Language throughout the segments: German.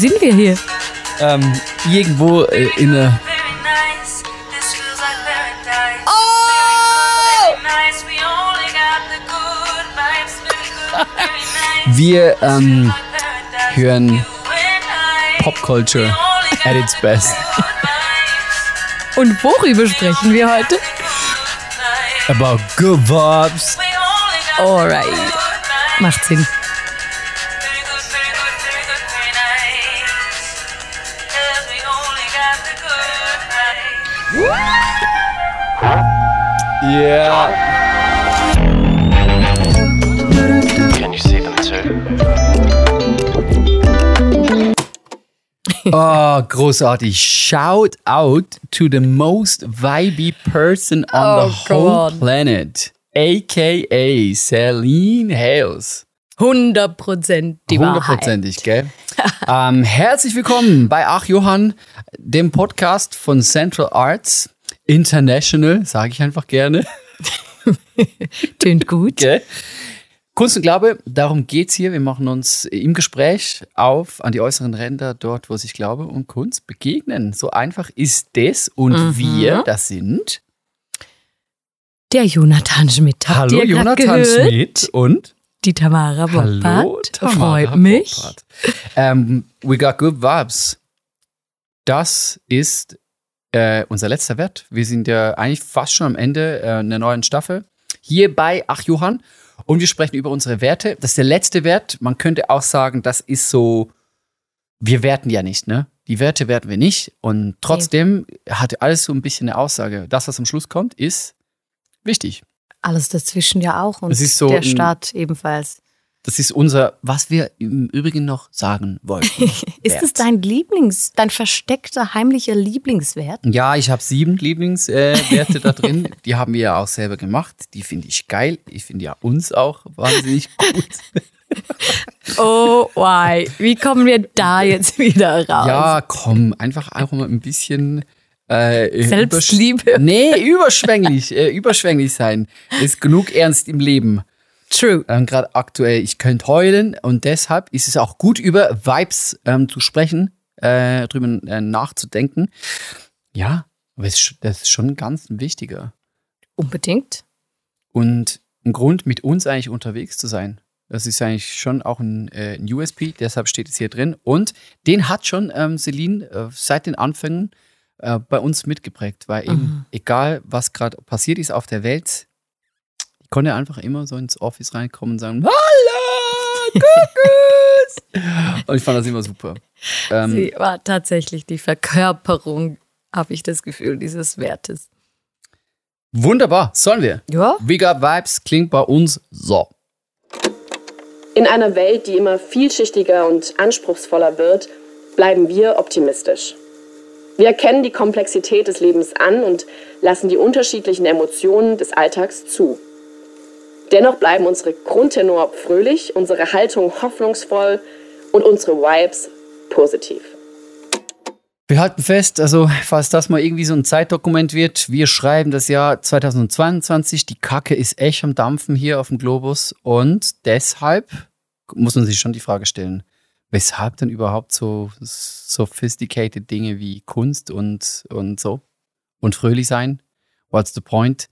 sind wir hier? Ähm, irgendwo äh, in der. Wir ähm, hören Popculture at its best. Und worüber sprechen wir heute? About good vibes. Alright. Macht Sinn. Yeah. Can you see them too? Oh, großartig. Shout out to the most vibey person on Oh, the whole God. planet. AKA Celine Hales. 100 Prozent die Wahrheit. Hundertprozentig, gell? ähm, herzlich willkommen bei Ach Johann, dem Podcast von Central Arts International, sage ich einfach gerne. Tönt gut. Gell? Kunst und Glaube, darum geht's hier. Wir machen uns im Gespräch auf an die äußeren Ränder, dort, wo sich Glaube und Kunst begegnen. So einfach ist das. Und Mhm. wir, das sind. Der Jonathan Schmidt. Habt Hallo Jonathan gehört? Schmidt und Die Tamara Hallo Boppert. Tamara Freut mich. Boppert. Ähm, we got good vibes. Das ist äh, unser letzter Wert. Wir sind ja eigentlich fast schon am Ende äh, einer neuen Staffel. Hier bei Ach Johann. Und wir sprechen über unsere Werte. Das ist der letzte Wert. Man könnte auch sagen, das ist so, wir werten ja nicht, ne? Die Werte werten wir nicht. Und trotzdem hat alles so ein bisschen eine Aussage. Das, was am Schluss kommt, ist wichtig. Alles dazwischen ja auch. Und so der Start ebenfalls. Das ist unser, was wir im Übrigen noch sagen wollten. Ist es dein Lieblings, dein versteckter, heimlicher Lieblingswert? Ja, ich habe sieben Lieblingswerte äh, da drin. Die haben wir ja auch selber gemacht. Die finde ich geil. Ich finde ja uns auch wahnsinnig gut. Oh, why? Wie kommen wir da jetzt wieder raus? Ja, komm, einfach auch mal ein bisschen äh, Selbstliebe. Nee, überschwänglich, äh, überschwänglich sein. Ist genug ernst im Leben. True. Ähm, Gerade aktuell, ich könnte heulen und deshalb ist es auch gut, über Vibes ähm, zu sprechen, äh, drüber äh, nachzudenken. Ja, aber es das ist schon ganz ein wichtiger. Unbedingt. und ein Grund, mit uns eigentlich unterwegs zu sein. Das ist eigentlich schon auch ein, äh, ein USP, deshalb steht es hier drin. Und den hat schon ähm, Celine äh, seit den Anfängen äh, bei uns mitgeprägt, weil eben, Mhm. egal was gerade passiert ist auf der Welt, ich konnte einfach immer so ins Office reinkommen und sagen, Hallo, Kuckuck! und ich fand das immer super. Ähm, Sie war tatsächlich die Verkörperung, habe ich das Gefühl, dieses Wertes. wunderbar, sollen wir? Ja? Got Vibes klingt bei uns so. In einer Welt, die immer vielschichtiger und anspruchsvoller wird, bleiben wir optimistisch. Wir erkennen die Komplexität des Lebens an und lassen die unterschiedlichen Emotionen des Alltags zu. Dennoch bleiben unsere Grundtenor fröhlich, unsere Haltung hoffnungsvoll und unsere Vibes positiv. Wir halten fest, also falls das mal irgendwie so ein Zeitdokument wird, wir schreiben das Jahr 2022, die Kacke ist echt am Dampfen hier auf dem Globus und deshalb muss man sich schon die Frage stellen, weshalb denn überhaupt so sophisticated Dinge wie Kunst und, und so und fröhlich sein? What's the point?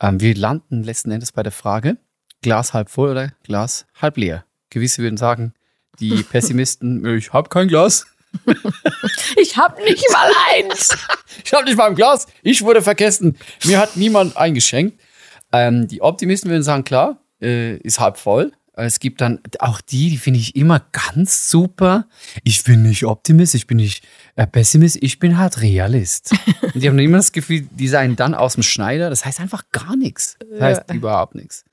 Ähm, wir landen letzten Endes bei der Frage, Glas halb voll oder Glas halb leer. Gewisse würden sagen, die Pessimisten, ich habe kein Glas. Ich habe nicht mal eins. Ich habe nicht mal ein Glas. Ich wurde vergessen. Mir hat niemand eingeschenkt. Ähm, die Optimisten würden sagen, klar, äh, ist halb voll. Es gibt dann auch die, die finde ich immer ganz super. Ich bin nicht Optimist, ich bin nicht äh, Pessimist, ich bin halt Realist. Und die haben immer das Gefühl, die seien dann aus dem Schneider. Das heißt einfach gar nichts. Das heißt überhaupt nichts.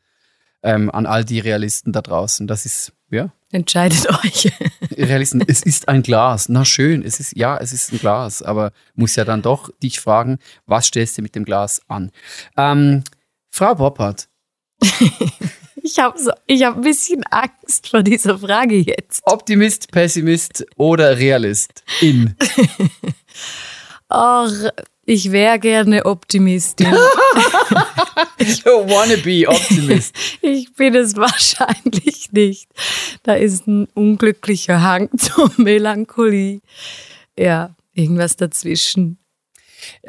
Ähm, an all die Realisten da draußen. Das ist, ja, Entscheidet euch. Realisten, es ist ein Glas. Na schön, es ist, ja, es ist ein Glas, aber muss ja dann doch dich fragen, was stellst du mit dem Glas an? Ähm, Frau Boppert, Ich habe so, ich hab ein bisschen Angst vor dieser Frage jetzt. Optimist, Pessimist oder Realist? In. Ach, ich wäre gerne Optimistin. Wannabe Optimist. Ich bin es wahrscheinlich nicht. Da ist ein unglücklicher Hang zur Melancholie. Ja, irgendwas dazwischen.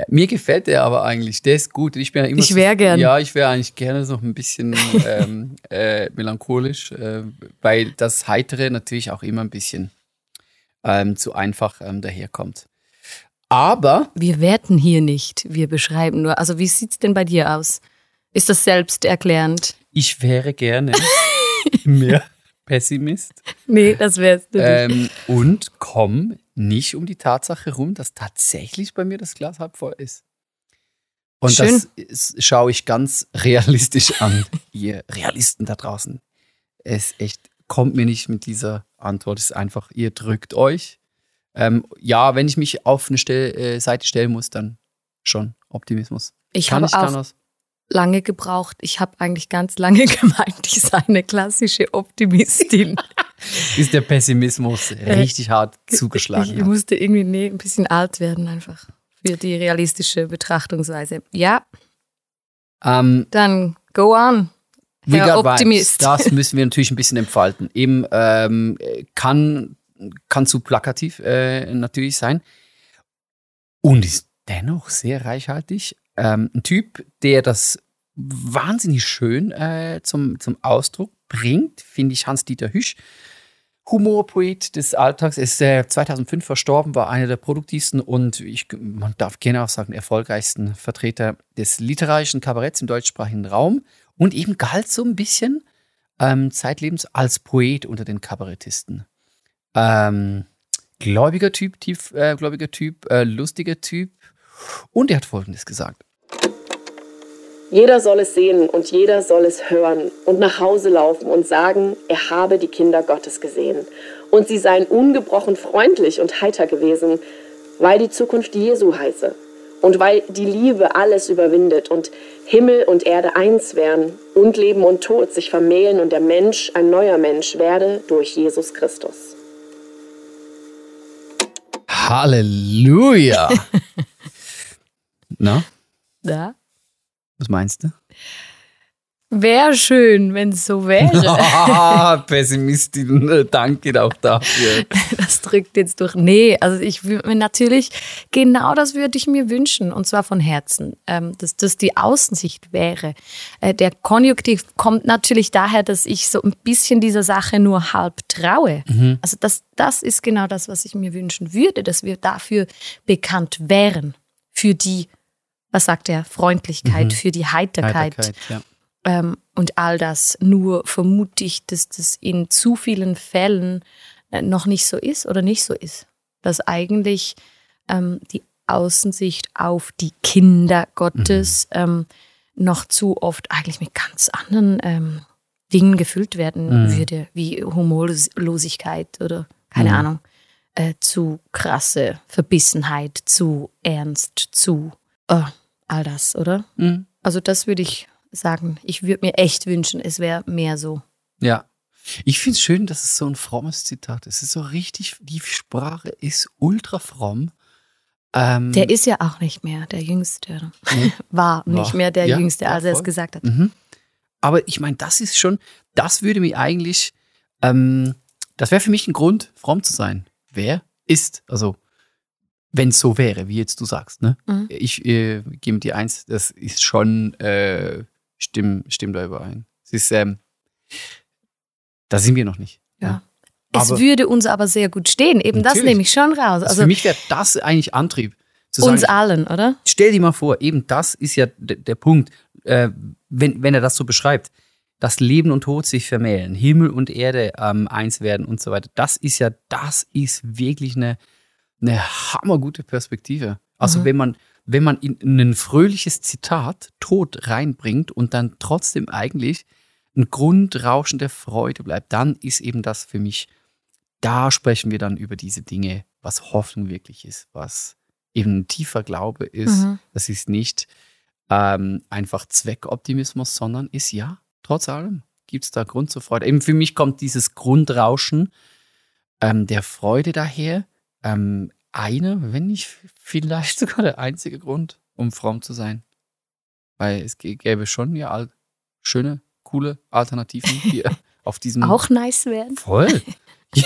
Mir gefällt der aber eigentlich. Der ist gut. Ich, bin ja immer Ich wär so- gern. Ja, ich wäre eigentlich gerne noch ein bisschen ähm, äh, melancholisch, äh, weil das Heitere natürlich auch immer ein bisschen ähm, zu einfach ähm, daherkommt. Aber Wir werten hier nicht, wir beschreiben nur. Also wie sieht's denn bei dir aus? Ist das selbsterklärend? ich wäre gerne mehr Pessimist Nee, das wärst du nicht. ähm, und komme nicht um die Tatsache rum, dass tatsächlich bei mir das Glas halb voll ist. Und Schön. das ist, schaue ich ganz realistisch an, ihr Realisten da draußen. Es echt kommt mir nicht mit dieser Antwort. Es ist einfach, ihr drückt euch. Ähm, ja, wenn ich mich auf eine Stell, äh, Seite stellen muss, dann schon Optimismus. Ich Kann habe auch lange gebraucht. Ich habe eigentlich ganz lange gemeint, ich sei eine klassische Optimistin. Ist der Pessimismus richtig hart zugeschlagen? Ich hat. musste irgendwie nee, ein bisschen alt werden einfach für die realistische Betrachtungsweise. Ja, Ähm, dann go on. Herr got Optimist. Vibes. Das müssen wir natürlich ein bisschen entfalten. Eben ähm, kann, kann zu plakativ äh, natürlich sein und ist dennoch sehr reichhaltig. Ähm, ein Typ, der das wahnsinnig schön äh, zum, zum Ausdruck bringt, finde ich Hans-Dieter Hüsch. Humorpoet des Alltags ist äh, 2005 verstorben, war einer der produktivsten und ich, man darf gerne auch sagen, erfolgreichsten Vertreter des literarischen Kabaretts im deutschsprachigen Raum und eben galt so ein bisschen ähm, zeitlebens als Poet unter den Kabarettisten. Ähm, gläubiger Typ, tiefgläubiger Typ, äh, lustiger Typ und er hat Folgendes gesagt. Jeder soll es sehen und jeder soll es hören und nach Hause laufen und sagen, er habe die Kinder Gottes gesehen. Und sie seien ungebrochen freundlich und heiter gewesen, weil die Zukunft Jesu heiße. Und weil die Liebe alles überwindet und Himmel und Erde eins wären und Leben und Tod sich vermählen und der Mensch ein neuer Mensch werde durch Jesus Christus. Halleluja! Na, Ja. Was meinst du? Wäre schön, wenn es so wäre. Pessimistin, äh, danke auch dafür. Das drückt jetzt durch. Nee, also ich würde mir natürlich, genau das würde ich mir wünschen und zwar von Herzen, ähm, dass das die Außensicht wäre. Äh, der Konjunktiv kommt natürlich daher, dass ich so ein bisschen dieser Sache nur halb traue. Also das, das ist genau das, was ich mir wünschen würde, dass wir dafür bekannt wären. Für die, was sagt er, Freundlichkeit, für die Heiterkeit Heiterkeit, ja. ähm, und all das. Nur vermute ich, dass das in zu vielen Fällen äh, noch nicht so ist oder nicht so ist. Dass eigentlich ähm, die Außensicht auf die Kinder Gottes ähm, noch zu oft eigentlich mit ganz anderen ähm, Dingen gefüllt werden Mhm. würde, wie Humorlosigkeit oder keine Mhm. Ahnung, äh, zu krasse Verbissenheit, zu ernst, zu äh, all das, oder? Mhm. Also das würde ich sagen. Ich würde mir echt wünschen, es wäre mehr so. Ja. Ich finde es schön, dass es so ein frommes Zitat ist. Es ist so richtig, die Sprache ist ultra fromm. Ähm, Der ist ja auch nicht mehr der Jüngste. Nee. War nicht War. mehr der Ja, Jüngste, ja, als er es gesagt hat. Mhm. Aber ich meine, das ist schon, das würde mir eigentlich, ähm, das wäre für mich ein Grund, fromm zu sein. Wer ist, also wenn es so wäre, wie jetzt du sagst, ne? Mhm. Ich äh, gebe dir eins, das ist schon, äh, stimm, stimmt da überein. Es ist, ähm, da sind wir noch nicht. Ja. Es Aber- würde uns aber sehr gut stehen. Eben das Natürlich. nehme ich schon raus. Also Also für mich wäre das eigentlich Antrieb. Zu uns sagen, allen, oder? stell dir mal vor, eben das ist ja der Punkt, äh, wenn, wenn er das so beschreibt, dass Leben und Tod sich vermählen, Himmel und Erde ähm, eins werden und so weiter. Das ist ja, das ist wirklich eine, eine hammergute Perspektive. Also Mhm. wenn man, wenn man in, in ein fröhliches Zitat Tod reinbringt und dann trotzdem eigentlich ein Grundrauschen der Freude bleibt, dann ist eben das für mich, da sprechen wir dann über diese Dinge, was Hoffnung wirklich ist, was eben ein tiefer Glaube ist. Mhm. Das ist nicht ähm, einfach Zweckoptimismus, sondern ist ja, trotz allem, gibt es da Grund zur Freude. Eben für mich kommt dieses Grundrauschen ähm, der Freude daher, ähm, einer, wenn nicht vielleicht sogar der einzige Grund, um fromm zu sein. Weil es gä- gäbe schon ja schöne, coole Alternativen hier auf diesem Auch nice werden. voll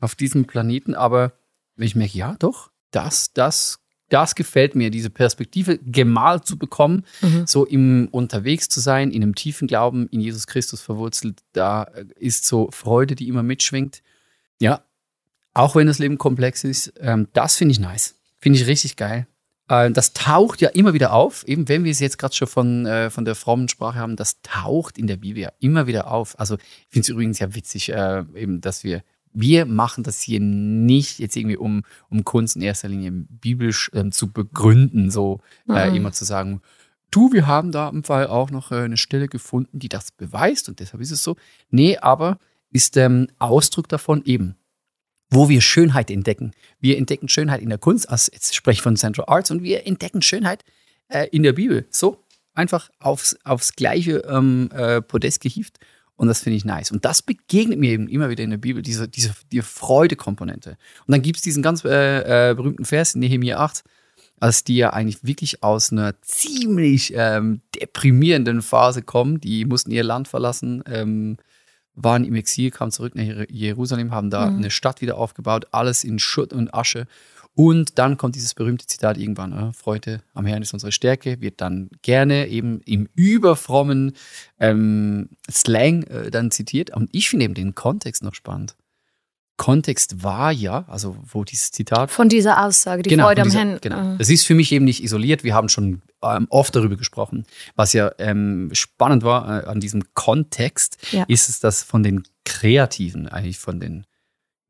auf diesem Planeten. Aber wenn ich merke, ja, doch, das, das, das gefällt mir, diese Perspektive gemalt zu bekommen, Mhm. so im unterwegs zu sein, in einem tiefen Glauben in Jesus Christus verwurzelt, da äh, ist so Freude, die immer mitschwingt. Ja, auch wenn das Leben komplex ist, ähm, das finde ich nice. Finde ich richtig geil. Äh, das taucht ja immer wieder auf, eben wenn wir es jetzt gerade schon von, äh, von der frommen Sprache haben, das taucht in der Bibel ja immer wieder auf. Also ich finde es übrigens ja witzig, äh, eben, dass wir, wir machen das hier nicht jetzt irgendwie, um, um Kunst in erster Linie biblisch ähm, zu begründen, so Mhm. immer zu sagen, du, wir haben da im Fall auch noch äh, eine Stelle gefunden, die das beweist und deshalb ist es so. Nee, aber ist ähm, Ausdruck davon eben, wo wir Schönheit entdecken. Wir entdecken Schönheit in der Kunst, also jetzt spreche ich von Central Arts, und wir entdecken Schönheit äh, in der Bibel. So, einfach aufs, aufs gleiche ähm, äh, Podest gehievt. Und das finde ich nice. Und das begegnet mir eben immer wieder in der Bibel, diese, diese die Freude-Komponente. Und dann gibt es diesen ganz äh, äh, berühmten Vers in Nehemiah 8, als die ja eigentlich wirklich aus einer ziemlich ähm, deprimierenden Phase kommen. Die mussten ihr Land verlassen, ähm, waren im Exil, kamen zurück nach Jer- Jerusalem, haben da Mhm. eine Stadt wieder aufgebaut, alles in Schutt und Asche. Und dann kommt dieses berühmte Zitat irgendwann, äh, Freude am Herrn ist unsere Stärke, wird dann gerne eben im überfrommen ähm, Slang äh, dann zitiert. Und ich finde eben den Kontext noch spannend. Kontext war ja, also wo dieses Zitat Von dieser Aussage, die Genau, Freude von am dieser- Herrn. Genau. äh, Das ist für mich eben nicht isoliert. Wir haben schon ähm, oft darüber gesprochen. Was ja ähm, spannend war äh, an diesem Kontext, Ja. ist es, dass von den Kreativen, eigentlich von den,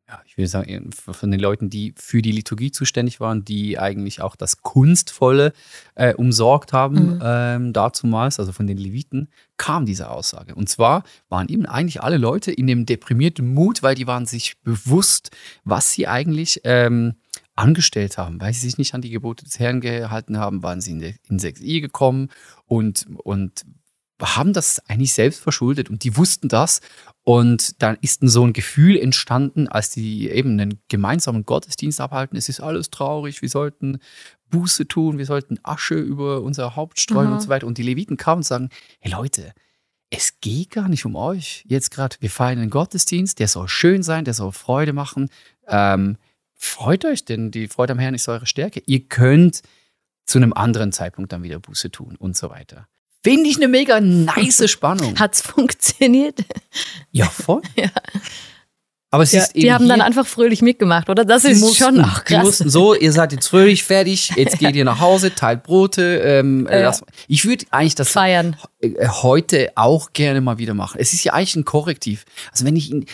ja, ich würde sagen, von den Leuten, die für die Liturgie zuständig waren, die eigentlich auch das Kunstvolle äh, umsorgt haben, Mhm. ähm, dazumals, also von den Leviten, kam diese Aussage. Und zwar waren eben eigentlich alle Leute in dem deprimierten Mut, weil die waren sich bewusst, was sie eigentlich ähm, angestellt haben, weil sie sich nicht an die Gebote des Herrn gehalten haben, waren sie in der- ins Exil gekommen und, und haben das eigentlich selbst verschuldet und die wussten das. Und dann ist so ein Gefühl entstanden, als die eben einen gemeinsamen Gottesdienst abhalten. Es ist alles traurig, wir sollten Buße tun, wir sollten Asche über unser Haupt streuen Mhm. und so weiter. Und die Leviten kamen und sagen, hey Leute, es geht gar nicht um euch. Jetzt gerade, wir feiern einen Gottesdienst, der soll schön sein, der soll Freude machen. Ähm, freut euch, denn die Freude am Herrn ist eure Stärke. Ihr könnt zu einem anderen Zeitpunkt dann wieder Buße tun und so weiter. Finde ich eine mega nice Spannung. Hat's funktioniert? Ja, voll. Ja. Aber es Ja, ist eben die haben dann einfach fröhlich mitgemacht, oder? Das die ist mussten, schon auch Die krass. mussten so, ihr seid jetzt fröhlich fertig, jetzt geht ihr nach Hause, teilt Brote. Ähm, Ja. lasst- ich würde eigentlich das Feiern. äh, heute auch gerne mal wieder machen. Es ist ja eigentlich ein Korrektiv. Also wenn ich in,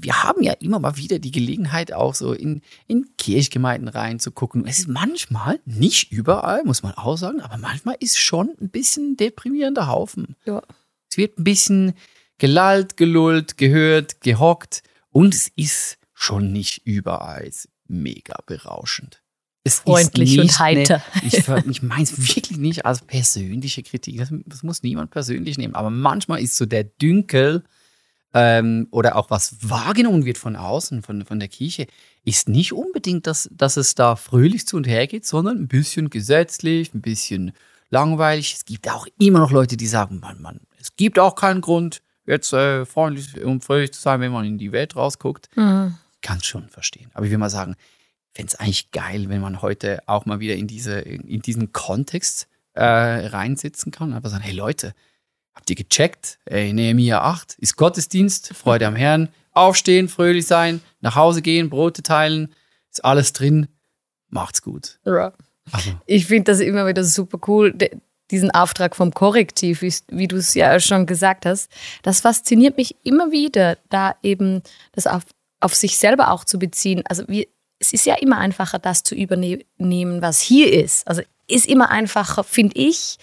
wir haben ja immer mal wieder die Gelegenheit, auch so in, in Kirchgemeinden reinzugucken. Es ist manchmal, nicht überall, muss man auch sagen, aber manchmal ist schon ein bisschen deprimierender Haufen. Ja. Es wird ein bisschen gelallt, gelullt, gehört, gehockt und es ist schon nicht überall mega berauschend. Es Freundlich ist und heiter. Eine, ich ich meine es wirklich nicht als persönliche Kritik. Das, das muss niemand persönlich nehmen. Aber manchmal ist so der Dünkel ähm, oder auch was wahrgenommen wird von außen, von, von der Kirche, ist nicht unbedingt, dass, dass es da fröhlich zu und her geht, sondern ein bisschen gesetzlich, ein bisschen langweilig. Es gibt auch immer noch Leute, die sagen, Mann, Mann, es gibt auch keinen Grund, jetzt äh, freundlich und fröhlich zu sein, wenn man in die Welt rausguckt. Mhm. Kann schon verstehen. Aber ich will mal sagen, fände es eigentlich geil, wenn man heute auch mal wieder in, diese, in diesen Kontext äh, reinsitzen kann und einfach sagen, hey Leute, habt ihr gecheckt? Ey, Nehemiah 8 ist Gottesdienst, Freude am Herrn, aufstehen, fröhlich sein, nach Hause gehen, Brote teilen, ist alles drin, macht's gut. Ja. Also, Ich finde das immer wieder super cool, diesen Auftrag vom Korrektiv, wie, wie du es ja schon gesagt hast. Das fasziniert mich immer wieder, da eben das auf, auf sich selber auch zu beziehen. Also wir, es ist ja immer einfacher, das zu übernehmen, was hier ist. Also ist immer einfacher, finde ich,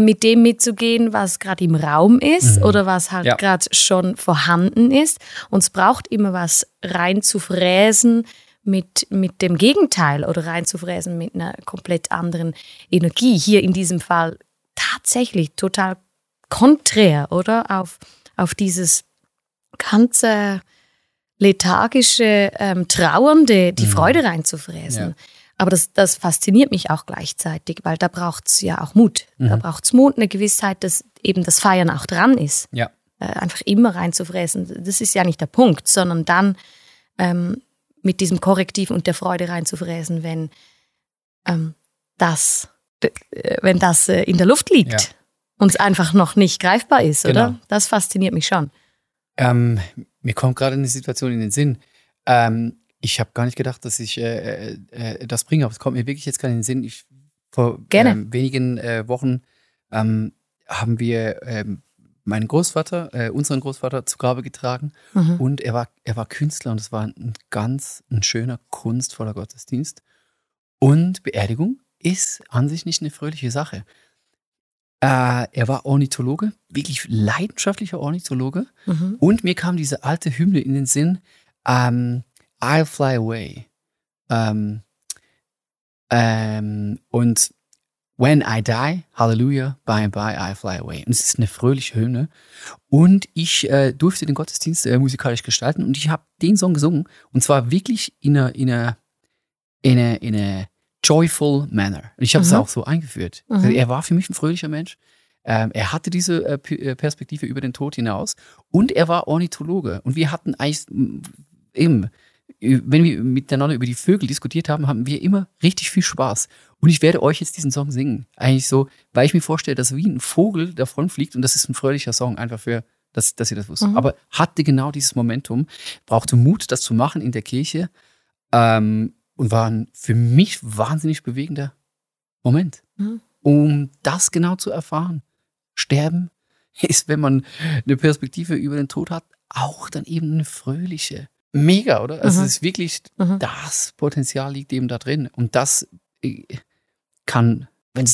mit dem mitzugehen, was gerade im Raum ist oder was halt Ja. gerade schon vorhanden ist. Und es braucht immer was rein zu fräsen mit, mit dem Gegenteil oder rein zu fräsen mit einer komplett anderen Energie. Hier in diesem Fall tatsächlich total konträr, oder? Auf, auf dieses ganze lethargische ähm, Trauernde die Freude reinzufräsen. Ja. Aber das, das fasziniert mich auch gleichzeitig, weil da braucht's ja auch Mut. Da braucht's Mut, eine Gewissheit, dass eben das Feiern auch dran ist. Ja. Äh, einfach immer reinzufräsen. Das ist ja nicht der Punkt, sondern dann ähm, mit diesem Korrektiv und der Freude reinzufräsen, wenn ähm, das, äh, wenn das äh, in der Luft liegt Ja. und es einfach noch nicht greifbar ist, oder? Genau. Das fasziniert mich schon. Ähm, mir kommt gerade eine Situation in den Sinn. Ähm, ich habe gar nicht gedacht, dass ich äh, äh, äh, das bringe, aber es kommt mir wirklich jetzt gerade in den Sinn. Ich, vor. Ähm, wenigen äh, Wochen ähm, haben wir ähm, meinen Großvater, äh, unseren Großvater zu Grabe getragen Mhm. und er war, er war Künstler und es war ein ganz ein schöner, kunstvoller Gottesdienst. Und Beerdigung ist an sich nicht eine fröhliche Sache. Äh, er war Ornithologe, wirklich leidenschaftlicher Ornithologe. Mhm. Und mir kam diese alte Hymne in den Sinn, ähm, I'll Fly Away. Ähm, ähm, und When I Die, Hallelujah, Bye Bye, I Fly Away. Und es ist eine fröhliche Hymne. Und ich äh, durfte den Gottesdienst äh, musikalisch gestalten und ich habe den Song gesungen. Und zwar wirklich in einer, in einer, in einer, in einer joyful manner. Und ich habe es Mhm. auch so eingeführt. Mhm. Also er war für mich ein fröhlicher Mensch. Ähm, er hatte diese äh, äh, Perspektive über den Tod hinaus und er war Ornithologe. Und wir hatten eigentlich eben, wenn wir miteinander über die Vögel diskutiert haben, haben wir immer richtig viel Spaß. Und ich werde euch jetzt diesen Song singen. Eigentlich so, weil ich mir vorstelle, dass wie ein Vogel davon fliegt und das ist ein fröhlicher Song, einfach für, dass, dass ihr das wusstet. Mhm. Aber hatte genau dieses Momentum, brauchte Mut, das zu machen in der Kirche ähm, und war ein für mich wahnsinnig bewegender Moment, Mhm. um das genau zu erfahren. Sterben ist, wenn man eine Perspektive über den Tod hat, auch dann eben eine fröhliche. Mega, oder? Also Mhm. es ist wirklich, Mhm. das Potenzial liegt eben da drin. Und das äh, kann, wenn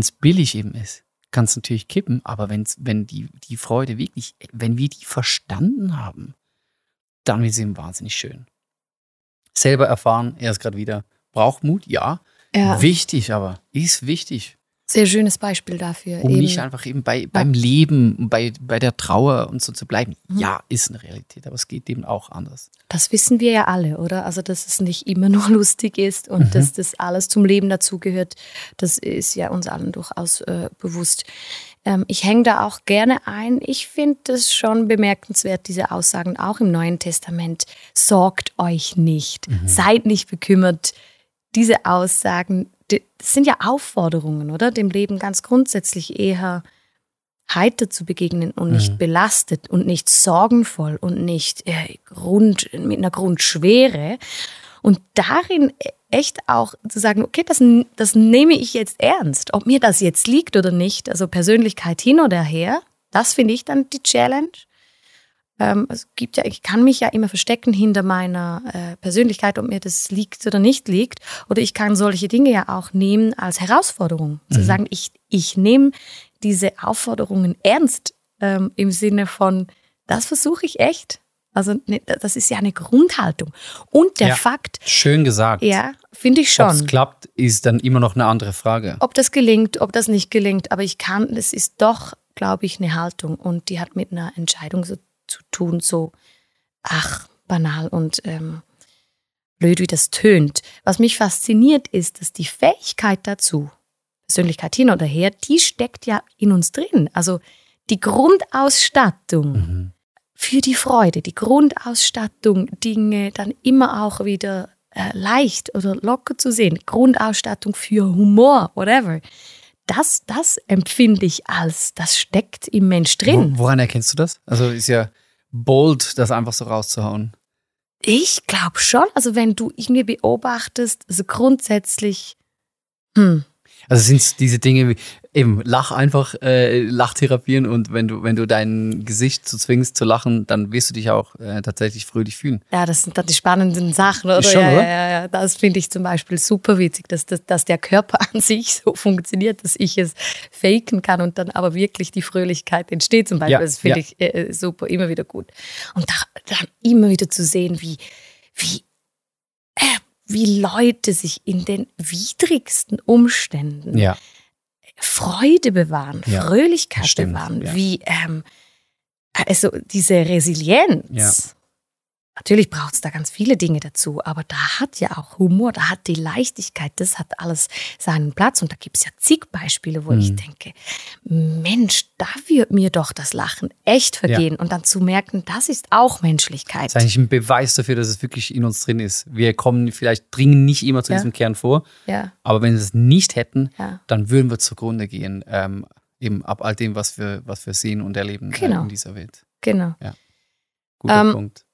es billig eben ist, kann es natürlich kippen, aber wenn's, wenn die, die Freude wirklich, wenn wir die verstanden haben, dann wird sie eben wahnsinnig schön. Selber erfahren, er ist gerade wieder, braucht Mut, ja. Ja, Wichtig aber, ist wichtig, sehr schönes Beispiel dafür. um eben. nicht einfach eben bei, beim Leben, bei, bei der Trauer und so zu bleiben. Ja, ist eine Realität, aber es geht eben auch anders. Das wissen wir ja alle, oder? Also, dass es nicht immer nur lustig ist und Mhm. dass das alles zum Leben dazugehört, das ist ja uns allen durchaus äh, bewusst. Ähm, ich hänge da auch gerne ein. Ich finde es schon bemerkenswert, diese Aussagen auch im Neuen Testament. Sorgt euch nicht, Mhm. seid nicht bekümmert. Diese Aussagen, das sind ja Aufforderungen, oder? Dem Leben ganz grundsätzlich eher heiter zu begegnen und nicht belastet und nicht sorgenvoll und nicht äh, Grund, mit einer Grundschwere. Und darin echt auch zu sagen, okay, das, das nehme ich jetzt ernst. Ob mir das jetzt liegt oder nicht, also Persönlichkeit hin oder her, das finde ich dann die Challenge. Ähm, es gibt ja, ich kann mich ja immer verstecken hinter meiner äh, Persönlichkeit, ob mir das liegt oder nicht liegt. Oder ich kann solche Dinge ja auch nehmen als Herausforderung. Zu sagen, ich, ich nehme diese Aufforderungen ernst ähm, im Sinne von, das versuche ich echt. Also ne, das ist ja eine Grundhaltung. Und der Ja. Fakt, Schön gesagt. ja, finde ich Ob es schon. klappt, ist dann immer noch eine andere Frage. Ob das gelingt, ob das nicht gelingt, aber ich kann, es ist doch, glaube ich, eine Haltung und die hat mit einer Entscheidung so zu tun, so, ach, banal und ähm, blöd, wie das tönt. Was mich fasziniert, ist, dass die Fähigkeit dazu, Persönlichkeit hin oder her, die steckt ja in uns drin. Also die Grundausstattung Mhm. für die Freude, die Grundausstattung, Dinge dann immer auch wieder äh, leicht oder locker zu sehen, Grundausstattung für Humor, whatever. Das, das empfinde ich als, das steckt im Mensch drin. Wo, woran erkennst du das? Also ist ja bold, das einfach so rauszuhauen. Ich glaube schon, also wenn du irgendwie beobachtest, also grundsätzlich, hm, Also sind es diese Dinge wie eben lach einfach, äh, Lachtherapien und wenn du, wenn du dein Gesicht zu zwingst zu lachen, dann wirst du dich auch äh, tatsächlich fröhlich fühlen. ja, das sind dann die spannenden Sachen, oder? Schon, ja, oder? ja, ja, ja, das finde ich zum Beispiel super witzig, dass, dass, dass der Körper an sich so funktioniert, dass ich es faken kann und dann aber wirklich die Fröhlichkeit entsteht zum Beispiel. Ja, das finde ja. ich äh, super, immer wieder gut. Und da, dann immer wieder zu sehen, wie, wie, äh, wie Leute sich in den widrigsten Umständen Ja. Freude bewahren, Ja, Fröhlichkeit stimmt, bewahren, ja. wie ähm, also diese Resilienz. Ja. Natürlich braucht es da ganz viele Dinge dazu, aber da hat ja auch Humor, da hat die Leichtigkeit, das hat alles seinen Platz. Und da gibt es ja zig Beispiele, wo Mhm. ich denke, Mensch, da wird mir doch das Lachen echt vergehen. Und dann zu merken, das ist auch Menschlichkeit. Das ist eigentlich ein Beweis dafür, dass es wirklich in uns drin ist. Wir kommen vielleicht, dringen nicht immer zu Ja. diesem Kern vor, Ja, aber wenn wir es nicht hätten, ja. dann würden wir zugrunde gehen. Ähm, eben ab all dem, was wir, was wir sehen und erleben äh, Genau. in dieser Welt. Genau. Guter Ähm, Punkt.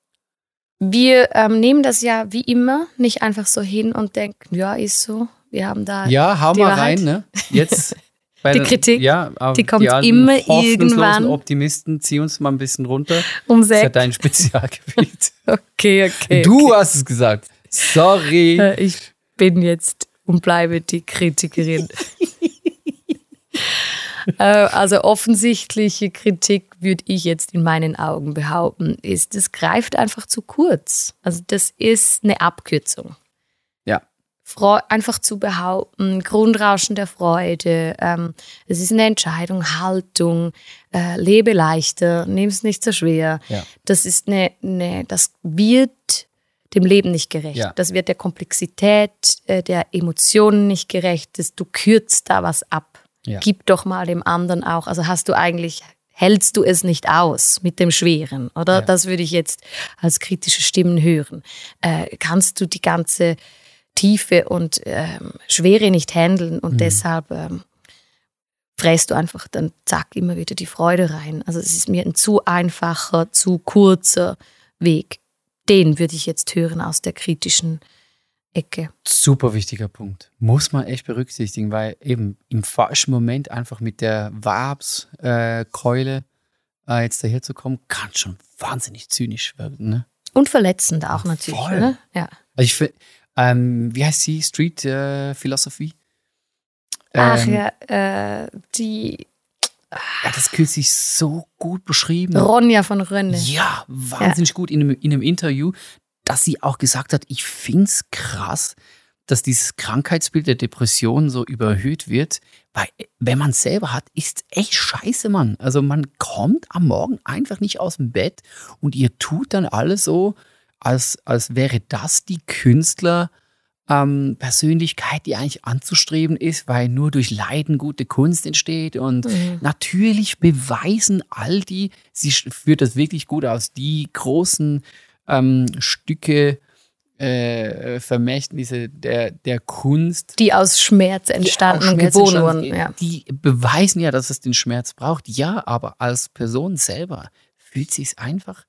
Wir ähm, nehmen das ja wie immer nicht einfach so hin und denken, ja, ist so. Wir haben da Ja, hau die mal rein, ne? Jetzt. bei Die Kritik, ja, die kommt alten immer irgendwann. Optimisten, zieh uns mal ein bisschen runter. um Das ist ja sechs. dein Spezialgebiet. Okay, okay. Du hast es gesagt. Sorry. Äh, Ich bin jetzt und bleibe die Kritikerin. Äh, also offensichtliche Kritik würde ich jetzt in meinen Augen behaupten, ist, das greift einfach zu kurz. Also das ist eine Abkürzung. Ja. Freu einfach zu behaupten, Grundrauschen der Freude, ähm, es ist eine Entscheidung, Haltung, äh, lebe leichter, nimm es nicht so schwer. Ja. Das ist eine, eine, das wird dem Leben nicht gerecht. Ja. Das wird der Komplexität äh, der Emotionen nicht gerecht. Das, du kürzt da was ab. Ja. Gib doch mal dem anderen auch. Also hast du eigentlich, hältst du es nicht aus mit dem Schweren, oder? Ja. Das würde ich jetzt als kritische Stimmen hören. Äh, kannst du die ganze Tiefe und ähm, Schwere nicht handeln Mhm. und deshalb ähm, fräst du einfach dann zack immer wieder die Freude rein. Also es ist mir ein zu einfacher, zu kurzer Weg. Den würde ich jetzt hören aus der kritischen Ecke. Super wichtiger Punkt. Muss man echt berücksichtigen, weil eben im falschen Moment einfach mit der Wabskeule äh, äh, jetzt daher zu kommen, kann schon wahnsinnig zynisch werden. Ne? Und verletzend auch natürlich. Voll. Oder? Ja. Also ich finde, ähm, wie heißt sie? Street äh, Philosophy? Ach Ähm, ja, äh, die Ja, das kürzlich so gut beschrieben. Ronja von Rönne. Ja, wahnsinnig gut in einem, in einem Interview, dass sie auch gesagt hat, ich finde es krass, dass dieses Krankheitsbild der Depression so überhöht wird, weil wenn man es selber hat, ist echt scheiße, Mann. Also man kommt am Morgen einfach nicht aus dem Bett und ihr tut dann alles so, als, als wäre das die Künstler. Ähm, Persönlichkeit, die eigentlich anzustreben ist, weil nur durch Leiden gute Kunst entsteht. Und Mhm. natürlich beweisen all die, sie führt das wirklich gut aus, die großen ähm, Stücke, äh, Vermächtnisse der, der Kunst, Die aus Schmerz entstanden und geboren wurden. Ja. die beweisen ja, dass es den Schmerz braucht. Ja, aber als Person selber fühlt sich einfach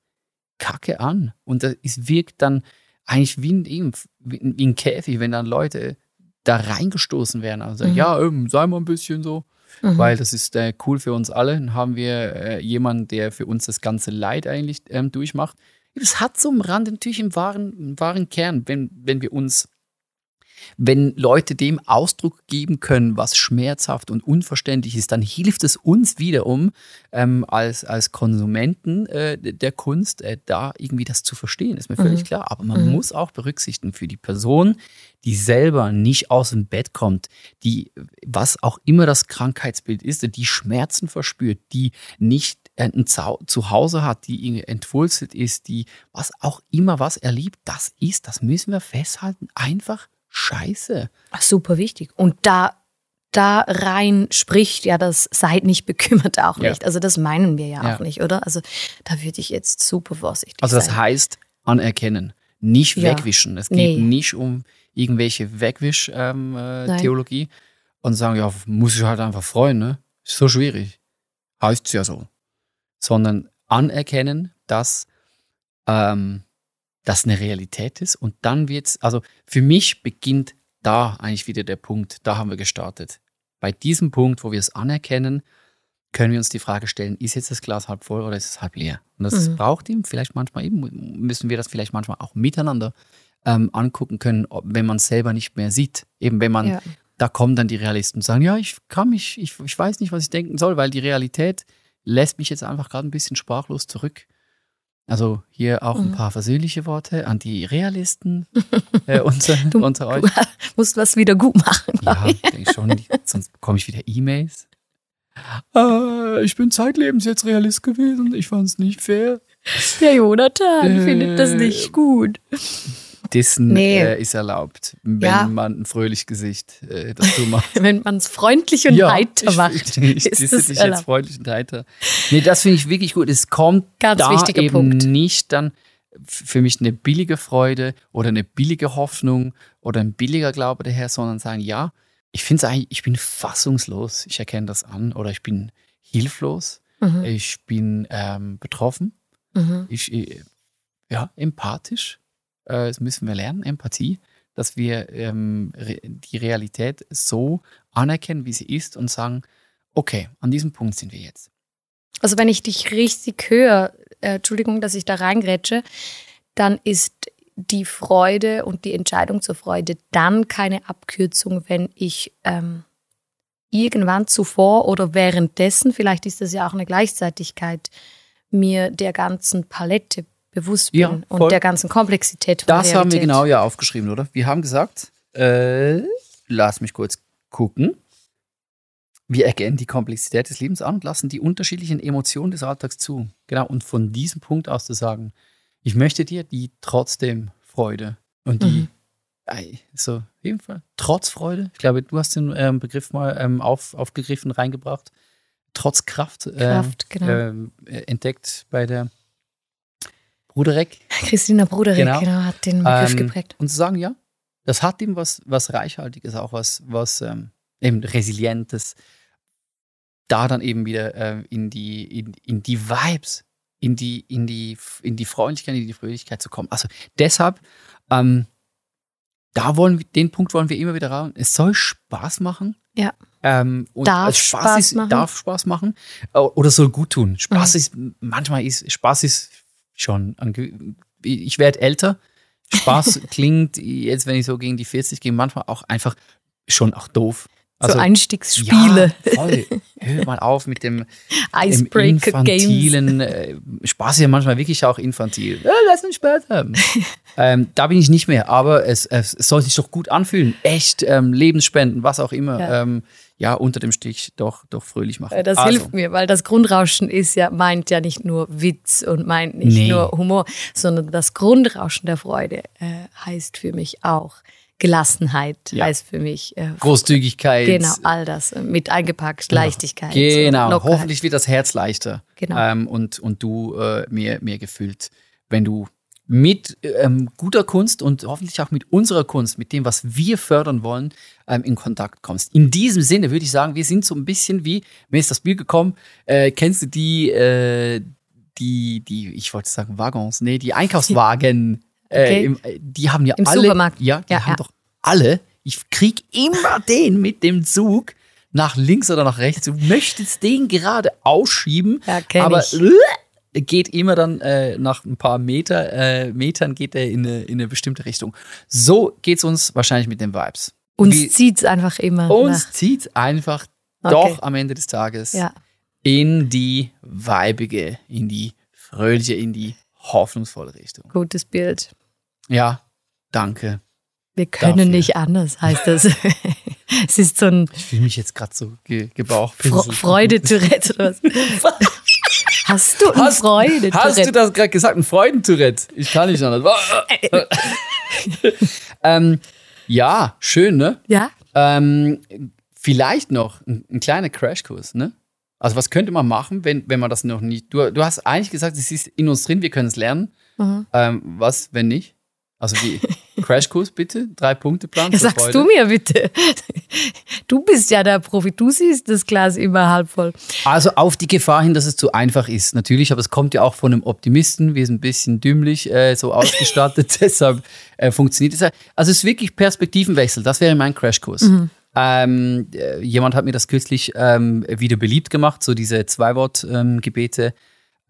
kacke an. Und ist, wirkt dann eigentlich wie ein, eben, wie ein wie ein Käfig, wenn dann Leute da reingestoßen werden. Also Mhm. ja, ähm, sei mal ein bisschen so, Mhm. weil das ist äh, cool für uns alle. Dann haben wir äh, jemanden, der für uns das ganze Leid eigentlich ähm, durchmacht. Es hat so am Rand natürlich einen wahren, einen wahren Kern, wenn, wenn wir uns wenn Leute dem Ausdruck geben können, was schmerzhaft und unverständlich ist, dann hilft es uns wiederum ähm, als, als Konsumenten äh, der Kunst, äh, da irgendwie das zu verstehen, ist mir völlig Mhm. klar. Aber man Mhm. muss auch berücksichtigen für die Person, die selber nicht aus dem Bett kommt, die, was auch immer das Krankheitsbild ist, die Schmerzen verspürt, die nicht äh, ein Zuhause hat, die entwurzelt ist, die was auch immer was erlebt, das ist, das müssen wir festhalten, einfach scheiße. Super wichtig. Und da, da rein spricht ja das Seid nicht bekümmert auch Ja. nicht. Also das meinen wir ja, Ja. auch nicht, oder? Also da würde ich jetzt super vorsichtig Also das sein. heißt anerkennen, nicht Ja. wegwischen. Es geht Nee. nicht um irgendwelche Wegwisch-Theologie ähm, äh, und sagen, ja, muss ich halt einfach freuen, ne? Ist so schwierig. Heißt es ja so. Sondern anerkennen, dass ähm, das eine Realität ist und dann wird's, also für mich beginnt da eigentlich wieder der Punkt, da haben wir gestartet. Bei diesem Punkt, wo wir es anerkennen, können wir uns die Frage stellen, ist jetzt das Glas halb voll oder ist es halb leer? Und das Mhm. braucht ihm vielleicht manchmal eben, müssen wir das vielleicht manchmal auch miteinander ähm, angucken können, wenn man es selber nicht mehr sieht. Eben wenn man, Ja. da kommen dann die Realisten und sagen, ja, ich kann mich, ich, ich weiß nicht, was ich denken soll, weil die Realität lässt mich jetzt einfach gerade ein bisschen sprachlos zurück. Also hier auch ein Mhm. paar versöhnliche Worte an die Realisten äh, unter, Du- unter euch. Du musst was wieder gut machen. Ja, denke schon, die- sonst bekomme ich wieder E-Mails. Äh, ich bin zeitlebens jetzt Realist gewesen, ich fand es nicht fair. Der Jonathan findet das nicht gut. Dissen Nee. äh, ist erlaubt, wenn Ja. man ein fröhliches Gesicht äh, dazu macht. Wenn man es freundlich und heiter ich, macht, Ich, ist das das ist jetzt freundlich und heiter. Nee, das finde ich wirklich gut. Es kommt Ganz da eben Punkt. nicht dann für mich eine billige Freude oder eine billige Hoffnung oder ein billiger Glaube daher, sondern sagen, ja, ich finde es eigentlich, ich bin fassungslos, ich erkenne das an oder ich bin hilflos, Mhm. ich bin ähm, betroffen, Mhm. ich, äh, ja, empathisch. Äh, das müssen wir lernen, Empathie, dass wir ähm, re die Realität so anerkennen, wie sie ist und sagen, okay, an diesem Punkt sind wir jetzt. Also wenn ich dich richtig höre, äh, Entschuldigung, dass ich da reingrätsche, dann ist die Freude und die Entscheidung zur Freude dann keine Abkürzung, wenn ich ähm, irgendwann zuvor oder währenddessen, vielleicht ist das ja auch eine Gleichzeitigkeit, mir der ganzen Palette bewusst bin Ja, und der ganzen Komplexität Das Realität. haben wir genau ja aufgeschrieben, oder? Wir haben gesagt, äh, lass mich kurz gucken. Wir erkennen die Komplexität des Lebens an und lassen die unterschiedlichen Emotionen des Alltags zu. Genau, und von diesem Punkt aus zu sagen, ich möchte dir die trotzdem Freude und die, Mhm. ei, so, auf jeden Fall, trotz Freude. Ich glaube, du hast den ähm, Begriff mal ähm, auf, aufgegriffen, reingebracht. Trotz Kraft, äh, Kraft, genau. äh, entdeckt bei der Bruderek. Christina Bruderek Genau. genau. hat den Begriff Ähm, geprägt. Und zu sagen, ja, das hat ihm was, was Reichhaltiges, auch was, was ähm, eben Resilientes. Da dann eben wieder äh, in, die, in, in die Vibes, in die, in, die, in die Freundlichkeit, in die Fröhlichkeit zu kommen. Also deshalb, ähm, da wollen wir, den Punkt wollen wir immer wieder raus. Es soll Spaß machen. Ja. Ähm, und Darf als Spaß ist, machen. Darf Spaß machen. äh, Oder soll gut tun. Spaß Mhm. ist, manchmal ist, Spaß ist schon, ich werde älter. Spaß klingt jetzt, wenn ich so gegen die 40 gehe, manchmal auch einfach schon auch doof. So Einstiegsspiele, Ja, voll. Hör mal auf mit dem, infantilen äh, Spaß ist ja manchmal wirklich auch infantil. Ja, lass uns Spaß haben. ähm, da bin ich nicht mehr, aber es, es, soll sich doch gut anfühlen. Echt, ähm, Lebensspenden, was auch immer. Ja. Ähm, ja unter dem Stich doch, doch fröhlich machen. Das Also, hilft mir, weil das Grundrauschen ist ja, meint ja nicht nur Witz und meint nicht Nee. nur Humor, sondern das Grundrauschen der Freude äh, heißt für mich auch Gelassenheit, Ja. heißt für mich äh, Großzügigkeit. genau all das äh, mit eingepackt, Leichtigkeit. Genau, Lockerheit. hoffentlich wird das Herz leichter. Genau. Ähm, und, und du äh, mehr, mehr gefüllt, wenn du mit ähm, guter Kunst und hoffentlich auch mit unserer Kunst, mit dem, was wir fördern wollen, ähm, in Kontakt kommst. In diesem Sinne würde ich sagen, wir sind so ein bisschen wie, mir ist das Bild gekommen, äh, kennst du die, äh, die, die, ich wollte sagen Waggons, nee, die Einkaufswagen, Okay. äh, im, äh, die haben ja Im alle, Supermarkt. ja, die Ja, haben ja. doch alle, ich krieg immer den mit dem Zug nach links oder nach rechts. Du möchtest den gerade ausschieben, Ja, aber ich. äh, geht immer dann äh, nach ein paar Meter, äh, Metern geht er in eine, in eine bestimmte Richtung. So geht's uns wahrscheinlich mit den Vibes. Uns Wie- zieht's einfach immer. uns zieht einfach Okay. doch am Ende des Tages. Ja. in die weibige, in die fröhliche, in die hoffnungsvolle Richtung. Gutes Bild. Ja, danke. Wir können Dafür. nicht anders, heißt das. es ist so ein Ich fühle mich jetzt gerade so ge gebauchpinselt. Freude-Tourette oder was. Hast du ein Hast, Freude-Tourette? hast du das gerade gesagt? Ein Freudentourette? Ich kann nicht anders. ähm, ja, schön, ne? Ja? Ähm, vielleicht noch ein, ein kleiner Crashkurs, ne? Also was könnte man machen, wenn, wenn man das noch nicht. Du, du hast eigentlich gesagt, es ist in uns drin, wir können es lernen. Mhm. Ähm, was, wenn nicht? Also wie Crashkurs bitte, drei Punkte Plan. Zur sagst Freude. du mir bitte. Du bist ja der Profi, du siehst das Glas immer halb voll. Also auf die Gefahr hin, dass es zu einfach ist, natürlich, aber es kommt ja auch von einem Optimisten. Wir sind ein bisschen dümmlich äh, so ausgestattet, deshalb äh, funktioniert es. ja. Also es ist wirklich Perspektivenwechsel. Das wäre mein Crashkurs. Ähm, äh, jemand hat mir das kürzlich ähm, wieder beliebt gemacht, so diese Zwei-Wort-Gebete.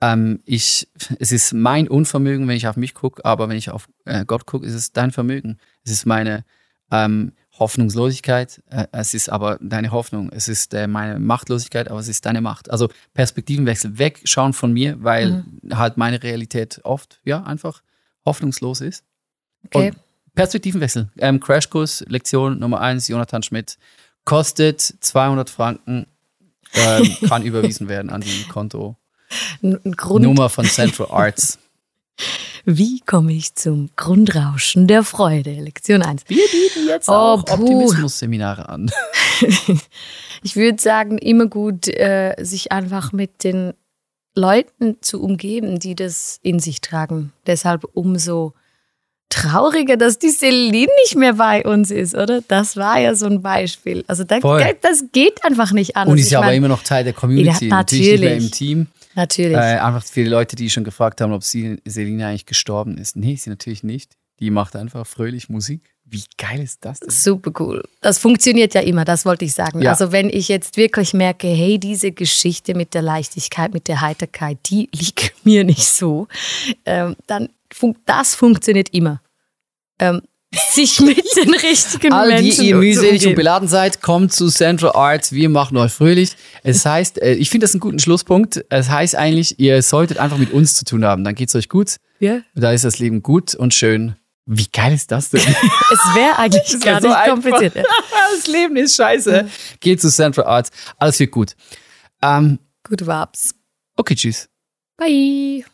Ähm, ich, es ist mein Unvermögen, wenn ich auf mich gucke, aber wenn ich auf äh, Gott gucke, ist es dein Vermögen. Es ist meine ähm, Hoffnungslosigkeit, äh, es ist aber deine Hoffnung. Es ist äh, meine Machtlosigkeit, aber es ist deine Macht. Also Perspektivenwechsel, wegschauen von mir, weil halt meine Realität oft, ja, einfach hoffnungslos ist. Okay. Und Perspektivenwechsel. Ähm, Crashkurs, Lektion Nummer eins, Jonathan Schmidt. Kostet 200 Franken, ähm, kann überwiesen werden an die Konto Grund. Nummer von Central Arts. Wie komme ich zum Grundrauschen der Freude? Lektion 1. Wir bieten jetzt Oh, auch. Optimismus-Seminare an. Ich würde sagen, immer gut, äh, sich einfach mit den Leuten zu umgeben, die das in sich tragen. Deshalb umso trauriger, dass die Celine nicht mehr bei uns ist, oder? Das war ja so ein Beispiel. Also da, das geht einfach nicht anders. Und ist ja aber immer noch Teil der Community. Ja, Natürlich natürlich. im Team. Natürlich. Äh, einfach viele Leute, die schon gefragt haben, ob sie, Selina eigentlich gestorben ist. Nee, sie natürlich nicht. Die macht einfach fröhlich Musik. Wie geil ist das denn? Super cool. Das funktioniert ja immer, das wollte ich sagen. Ja. Also wenn ich jetzt wirklich merke, hey, diese Geschichte mit der Leichtigkeit, mit der Heiterkeit, die liegt mir nicht so, ähm, dann fun das funktioniert immer. Ähm, sich mit den richtigen All die Menschen ihr mühselig und beladen seid, kommt zu Central Arts. Wir machen euch fröhlich. Es heißt, äh, ich finde das einen guten Schlusspunkt. Es heißt eigentlich, ihr solltet einfach mit uns zu tun haben. Dann geht's euch gut. Ja? Da ist das Leben gut und schön. Wie geil ist das denn? Es wäre eigentlich gar so nicht kompliziert. Ja. das Leben ist scheiße. Geht zu Central Arts. Alles wird gut. Ähm, Gute Vibes. okay, tschüss. Bye.